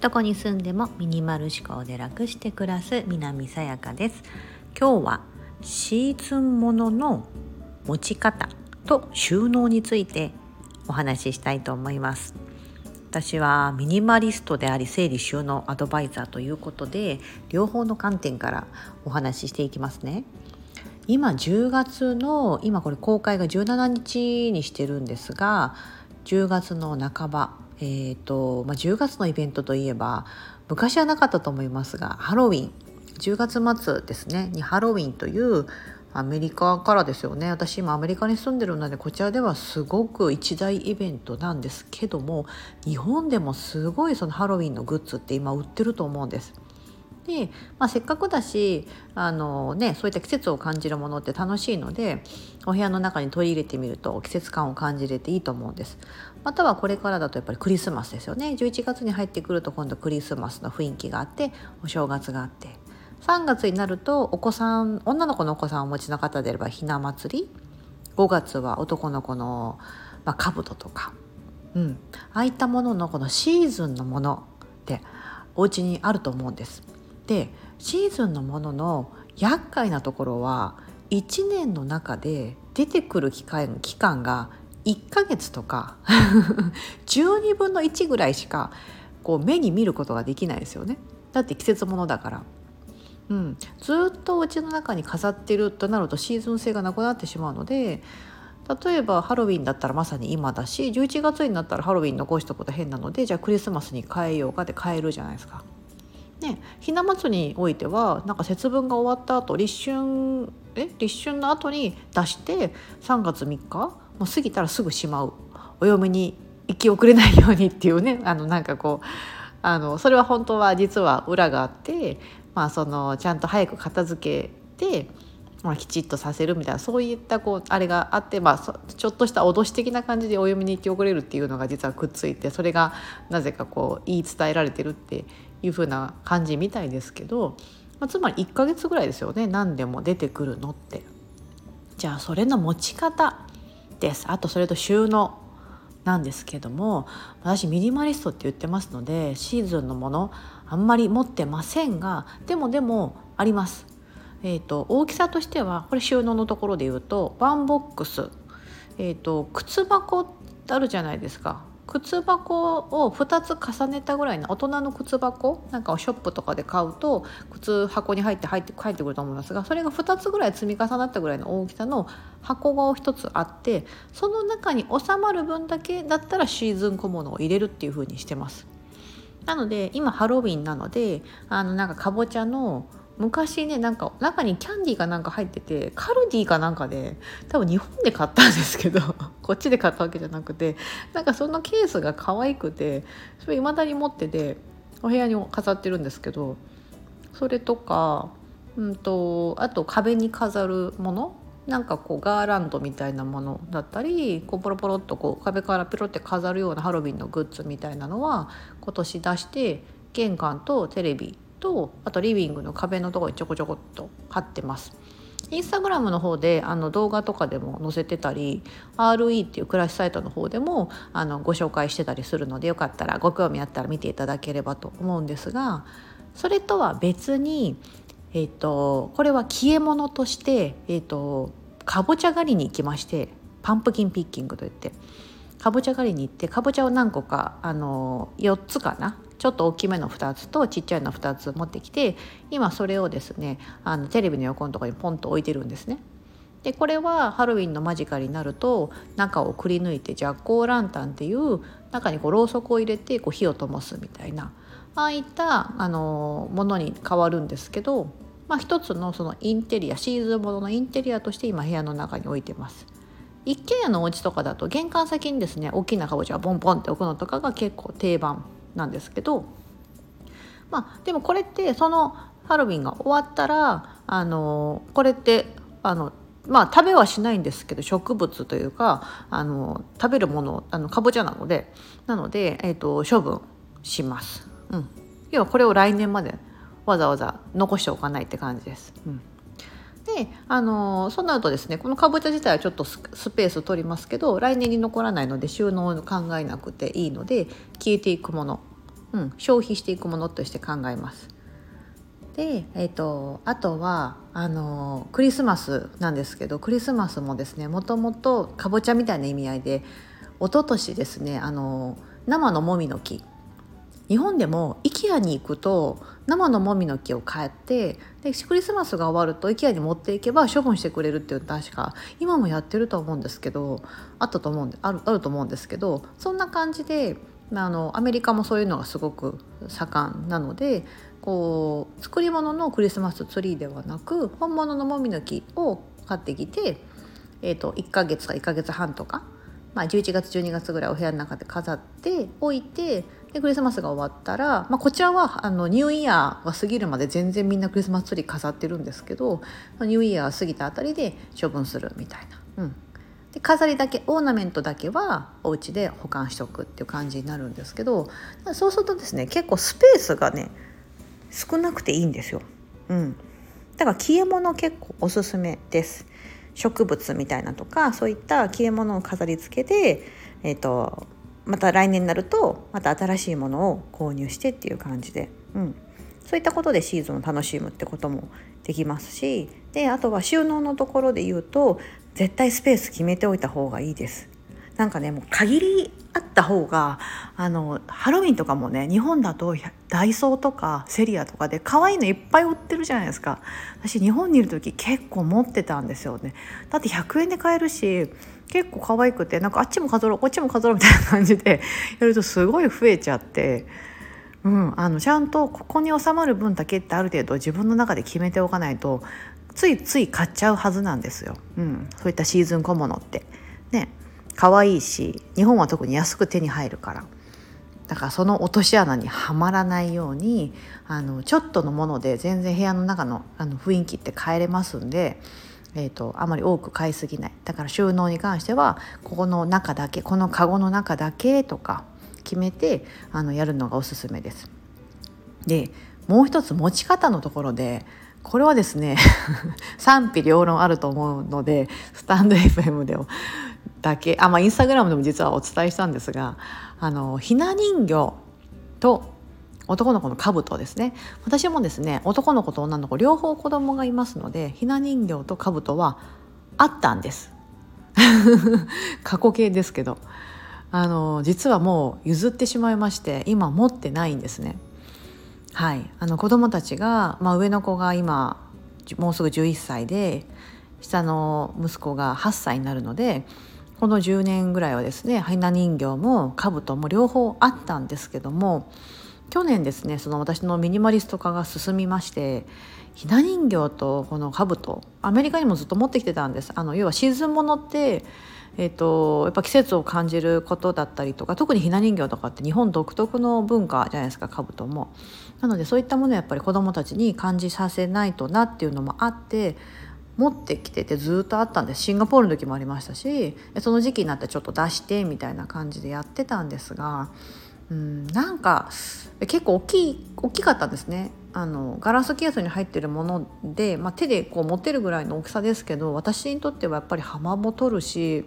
どこに住んでもミニマル思考で楽して暮らす南さやかです。今日はシーズンものの持ち方と収納についてお話ししたいと思います。私はミニマリストであり整理収納アドバイザーということで両方の観点からお話ししていきますね。今10月の今これ公開が17日にしてるんですが10月の半ばえーとまあ、10月のイベントといえば昔はなかったと思いますがハロウィン。10月末ですね。にハロウィンというアメリカからですよね。私今アメリカに住んでるのでこちらではすごく一大イベントなんですけども日本でもすごいそのハロウィンのグッズって今売ってると思うんです。で、まあ、せっかくだしあの、ね、そういった季節を感じるものって楽しいのでお部屋の中に取り入れてみると季節感を感じれていいと思うんです。またはこれからだとやっぱりクリスマスですよね。11月に入ってくると今度クリスマスの雰囲気があってお正月があって。3月になるとお子さん女の子のお子さんをお持ちの方であればひな祭り。5月は男の子の、まあ、兜とか、うん、ああいったもののこのシーズンのものってお家にあると思うんです。でシーズンのものの厄介なところは1年の中で出てくる機会期間が1ヶ月とか 12分の1ぐらいしかこう目に見ることができないですよねだって季節ものだから。うん、ずっとお家の中に飾ってるとなるとシーズン性がなくなってしまうので例えばハロウィンだったらまさに今だし11月になったらハロウィン残したこと変なのでじゃあクリスマスに変えようかって変えるじゃないですか。ね、ひな祭りにおいてはなんか節分が終わった後立春え立春の後に出して3月3日もう過ぎたらすぐしまう。お嫁に行き遅れないようにっていうね あのなんかこうあのそれは本当は実は裏があって、まあ、そのちゃんと早く片付けて、まあ、きちっとさせるみたいなそういったこうあれがあって、まあ、ちょっとした脅し的な感じでお嫁に行き遅れるっていうのが実はくっついてそれがなぜかこう言い伝えられてるっていう風な感じみたいですけど、まあ、つまり1ヶ月ぐらいですよね何でも出てくるのって。じゃあそれの持ち方ですあとそれと収納なんですけども私ミニマリストって言ってますのでシーズンのものあんまり持ってませんがでもでもあります。えーと、大きさとしてはこれ収納のところで言うとワンボックス、えーと靴箱ってあるじゃないですか靴箱を2つ重ねたぐらいの大人の靴箱なんかをショップとかで買うと靴箱に入って入って帰ってくると思いますがそれが2つぐらい積み重なったぐらいの大きさの箱が1つあってその中に収まる分だけだったらシーズン小物を入れるっていう風にしてます。なので今ハロウィンなのであのなんかかぼちゃの昔ねなんか中にキャンディーがなんか入っててカルディかなんかで多分日本で買ったんですけど こっちで買ったわけじゃなくてなんかそのケースが可愛くてそれ未だに持っててお部屋に飾ってるんですけどそれとか、うんと、あと壁に飾るものなんかこうガーランドみたいなものだったりこうポロポロっとこう壁からピロって飾るようなハロウィンのグッズみたいなのは今年出して玄関とテレビとあとリビングの壁のところにちょこちょこっと貼ってます。インスタグラムの方であの動画とかでも載せてたり RE っていう暮らしサイトの方でもあのご紹介してたりするのでよかったらご興味あったら見ていただければと思うんですがそれとは別に、えーと、これは消え物として、えーと、かぼちゃ狩りに行きましてパンプキンピッキングといってかぼちゃ狩りに行ってかぼちゃを何個かあの4つかなちょっと大きめの2つとちっちゃいの2つ持ってきて今それをですねあのテレビの横のところにポンと置いてるんですね。でこれはハロウィンの間近になると中をくり抜いてジャッコーランタンっていう中にこうろうそくを入れてこう火を灯すみたいなああいったあのものに変わるんですけど、まあ、一つのそのインテリアシーズンもののインテリアとして今部屋の中に置いてます。一軒家のお家とかだと玄関先にですね大きなかぼちゃをボンボンって置くのとかが結構定番なんですけどまあでもこれってそのハロウィンが終わったらあのこれってあのまあ食べはしないんですけど植物というかあの食べるものあのかぼちゃなのでなので、えーと、処分します。うん、要はこれを来年までわざわざ残しておかないって感じです。うん、であのそうなるとですねこのかぼちゃ自体はちょっとスペース取りますけど来年に残らないので収納を考えなくていいので消えていくもの、うん、消費していくものとして考えます。で、えーと、あとはあのクリスマスなんですけどクリスマスもですねもともとかぼちゃみたいな意味合いで一昨年ですねあの生のもみの木日本でも IKEA に行くと生のもみの木を買ってでクリスマスが終わると IKEA に持っていけば処分してくれるっていう確か今もやってると思うんですけどあったと思うんであるあると思うんですけどそんな感じであのアメリカもそういうのがすごく盛んなのでこう作り物のクリスマスツリーではなく本物のもみの木を買ってきて、えーと、1ヶ月か1ヶ月半とか、まあ、11月12月ぐらいお部屋の中で飾っておいてでクリスマスが終わったら、まあ、こちらはあのニューイヤーが過ぎるまで全然みんなクリスマスツリー飾ってるんですけどニューイヤー過ぎたあたりで処分するみたいな。うんで飾りだけオーナメントだけはお家で保管しておくっていう感じになるんですけどそうするとですね結構スペースがね少なくていいんですよ。うん、だから消え物結構おすすめです。植物みたいなとかそういった消え物を飾り付けで、えーと、また来年になるとまた新しいものを購入してっていう感じで、うん、そういったことでシーズンを楽しむってこともできますしであとは収納のところで言うと絶対スペース決めておいた方がいいです。なんかねもう限りあった方があのハロウィンとかもね日本だとダイソーとかセリアとかで可愛いのいっぱい売ってるじゃないですか。私日本にいる時結構持ってたんですよね。だって100円で買えるし結構可愛くてなんかあっちも飾ろうこっちも飾ろうみたいな感じでやるとすごい増えちゃって。うん、あのちゃんとここに収まる分だけってある程度自分の中で決めておかないとついつい買っちゃうはずなんですよ、うん、そういったシーズン小物って。ね可愛いし日本は特に安く手に入るからだからその落とし穴にはまらないようにあのちょっとのもので全然部屋の中のあの雰囲気って変えれますんで、えーと、あまり多く買いすぎないだから収納に関してはここの中だけこのカゴの中だけとか決めてあのやるのがおすすめです。でもう一つ持ち方のところでこれはですね 賛否両論あると思うのでスタンド FM でもだけあまあインスタグラムでも実はお伝えしたんですがあのひな人形と男の子の兜ですね。私もですね男の子と女の子両方子供がいますのでひな人形と兜はあったんです。過去形ですけど。あの実はもう譲ってしまいまして今持ってないんですね。はい。あの子供たちが、まあ、上の子が今もうすぐ11歳で下の息子が8歳になるのでこの10年ぐらいはですねひな人形も兜も両方あったんですけども去年ですねその私のミニマリスト化が進みましてひな人形とこの兜アメリカにもずっと持ってきてたんですあの要はシーズンものってえーと、やっぱ季節を感じることだったりとか特にひな人形とかって日本独特の文化じゃないですか兜も。なのでそういったものをやっぱり子どもたちに感じさせないとなっていうのもあって持ってきててずっとあったんですシンガポールの時もありましたしその時期になってちょっと出してみたいな感じでやってたんですがうんなんか結構大きい大きかったんですね。あのガラスケースに入ってるもので、まあ、手でこう持てるぐらいの大きさですけど私にとってはやっぱり幅も取るし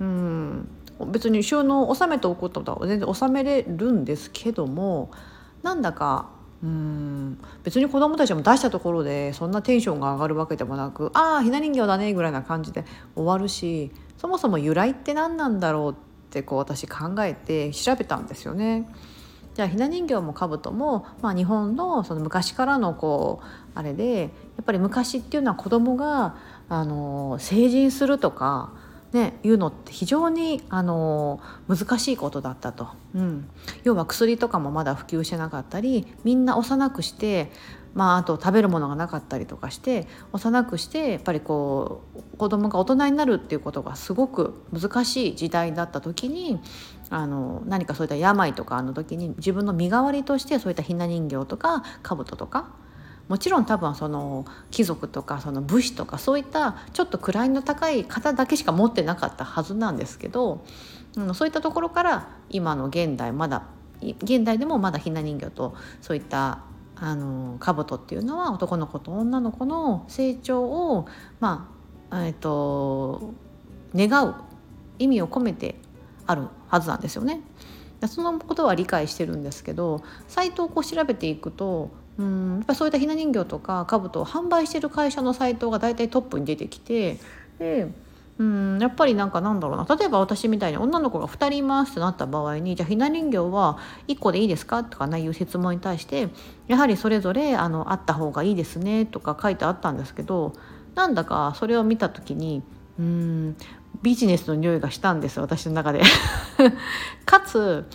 うん別に収納収めておくことは全然収めれるんですけどもなんだかうん別に子供たちも出したところでそんなテンションが上がるわけでもなくああひな人形だねぐらいな感じで終わるしそもそも由来って何なんだろうってこう私考えて調べたんですよね。じゃあひな人形も兜も、まあ、日本のその昔からのこうあれでやっぱり昔っていうのは子供があが成人するとかね、いうのって非常にあの難しいことだったと、うん、要は薬とかもまだ普及してなかったりみんな幼くして、まあ、あと食べるものがなかったりとかして幼くしてやっぱりこう子供が大人になるっていうことがすごく難しい時代だった時にあの何かそういった病とかの時に自分の身代わりとしてそういったひな人形とか兜とかもちろん多分その貴族とかその武士とかそういったちょっと位の高い方だけしか持ってなかったはずなんですけど、うん、そういったところから今の現代まだ現代でもまだひな人形とそういったあの兜っていうのは男の子と女の子の成長をまあえっ、と願う意味を込めてあるはずなんですよね。そのことは理解してるんですけどサイトをこう調べていくとうんやっぱそういったひな人形とか兜を販売してる会社のサイトが大体トップに出てきてでうんやっぱりなんかなんだろうな。例えば私みたいに女の子が2人いますってなった場合にじゃあひな人形は1個でいいですかとかいう質問に対してやはりそれぞれあのあった方がいいですねとか書いてあったんですけどなんだかそれを見た時にうんビジネスの匂いがしたんです私の中で。かつ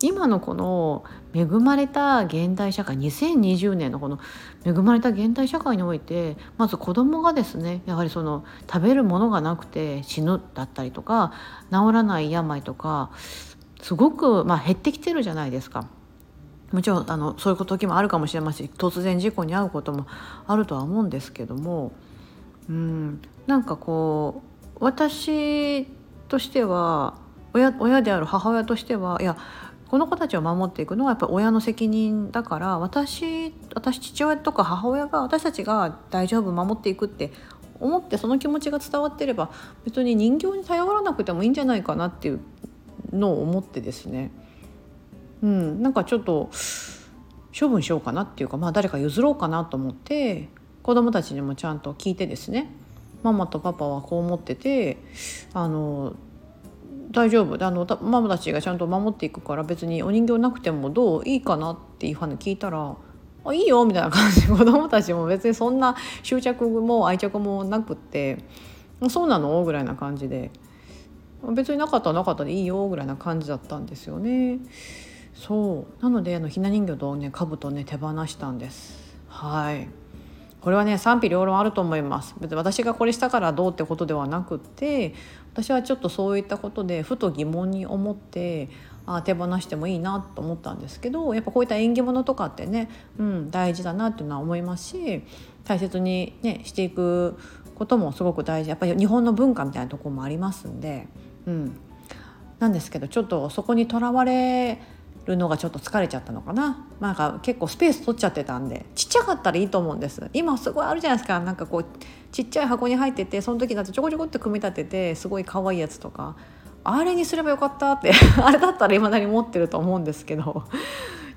今のこの恵まれた現代社会2020年のこの恵まれた現代社会においてまず子どもがですねやはりその食べるものがなくて死ぬだったりとか治らない病とかすごく、まあ、減ってきてるじゃないですか。もちろんあのそういう時もあるかもしれませんし突然事故に遭うこともあるとは思うんですけどもうんなんかこう私としては親親である母親としてはいやこの子たちを守っていくのはやっぱ親の責任だから私私父親とか母親が私たちが大丈夫守っていくって思ってその気持ちが伝わってれば別に人形に頼らなくてもいいんじゃないかなっていうのを思ってですね。うんなんかちょっと処分しようかなっていうかまあ誰か譲ろうかなと思って子供たちにもちゃんと聞いてですね。ママとパパはこう思っててあの大丈夫？であのママたちがちゃんと守っていくから別にお人形なくてもどういいかなっていうふうに聞いたら「あいいよ」みたいな感じで 子供たちも別にそんな執着も愛着もなくって「そうなの?」ぐらいな感じで別になかったらなかったでいいよぐらいな感じだったんですよね。そうなのであのひな人形とね兜ね手放したんです。はいこれはね賛否両論あると思います。別に私がこれしたからどうってことではなくって私はちょっとそういったことでふと疑問に思ってあ手放してもいいなと思ったんですけどやっぱこういった縁起物とかってね、うん、大事だなっていうのは思いますし大切に、ね、していくこともすごく大事。やっぱり日本の文化みたいなところもありますんで、うん、なんですけどちょっとそこにとらわれるのがちょっと疲れちゃったのかな。なんか結構スペース取っちゃってたんで。ちっちゃかったらいいと思うんです。今すごいあるじゃないですか。なんかこうちっちゃい箱に入っててその時だってちょこちょこって組み立ててすごい可愛いやつとか。あれにすればよかったって。あれだったらいまだに持ってると思うんですけど。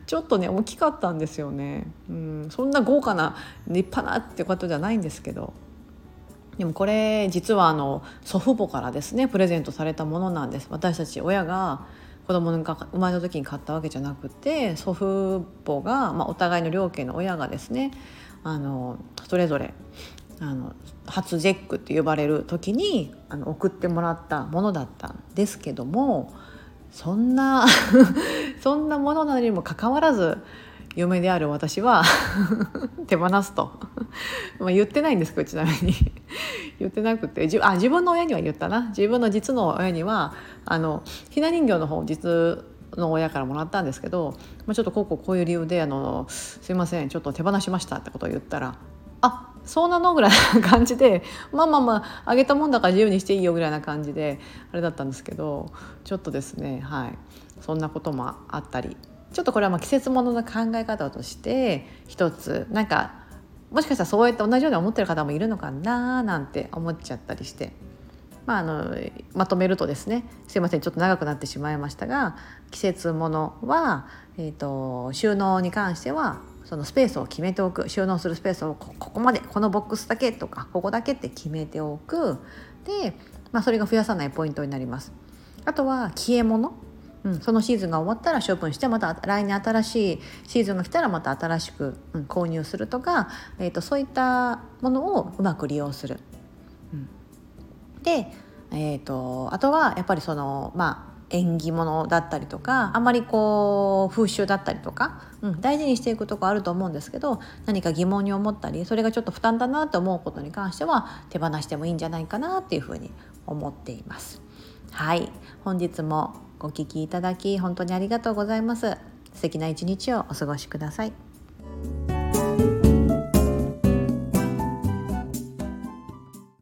ちょっとね大きかったんですよね、うん、そんな豪華な立派なってことじゃないんですけど。でもこれ実はあの祖父母からですねプレゼントされたものなんです。私たち親が子供が生まれた時に買ったわけじゃなくて祖父母が、まあ、お互いの両家の親がですねあのそれぞれあの初ジェックって呼ばれる時にあの送ってもらったものだったんですけどもそんな そんなものなのにもかかわらず嫁である私は 手放すと。まあ言ってないんですけどちなみに。言ってなくて。じあ自分の親には言ったな。自分の実の親にはあのひな人形の方実の親からもらったんですけど、まあ、ちょっとこうこうこういう理由であの「すいませんちょっと手放しました」ってことを言ったら「あそうなの?」ぐらいな感じで「まあまあまああげたもんだから自由にしていいよ」ぐらいな感じであれだったんですけどちょっとですねはい。そんなこともあったり。ちょっとこれはま季節ものの考え方として一つなんかもしかしたらそうやって同じように思ってる方もいるのかななんて思っちゃったりして。まあ、あのまとめるとですねすいませんちょっと長くなってしまいましたが季節ものは、えーと、収納に関してはそのスペースを決めておく収納するスペースをここまでこのボックスだけとかここだけって決めておくで、まあ、それが増やさないポイントになります。あとは消え物うん、そのシーズンが終わったら処分してまた来年新しいシーズンが来たらまた新しく、うん、購入するとか、えーと、そういったものをうまく利用する。うん、で、えーと、あとはやっぱりそのまあ縁起物だったりとかあんまりこう風習だったりとか、うん、大事にしていくとこあると思うんですけど何か疑問に思ったりそれがちょっと負担だなと思うことに関しては手放してもいいんじゃないかなっていうふうに思っています。はい本日もお聴きいただき本当にありがとうございます。素敵な一日をお過ごしください。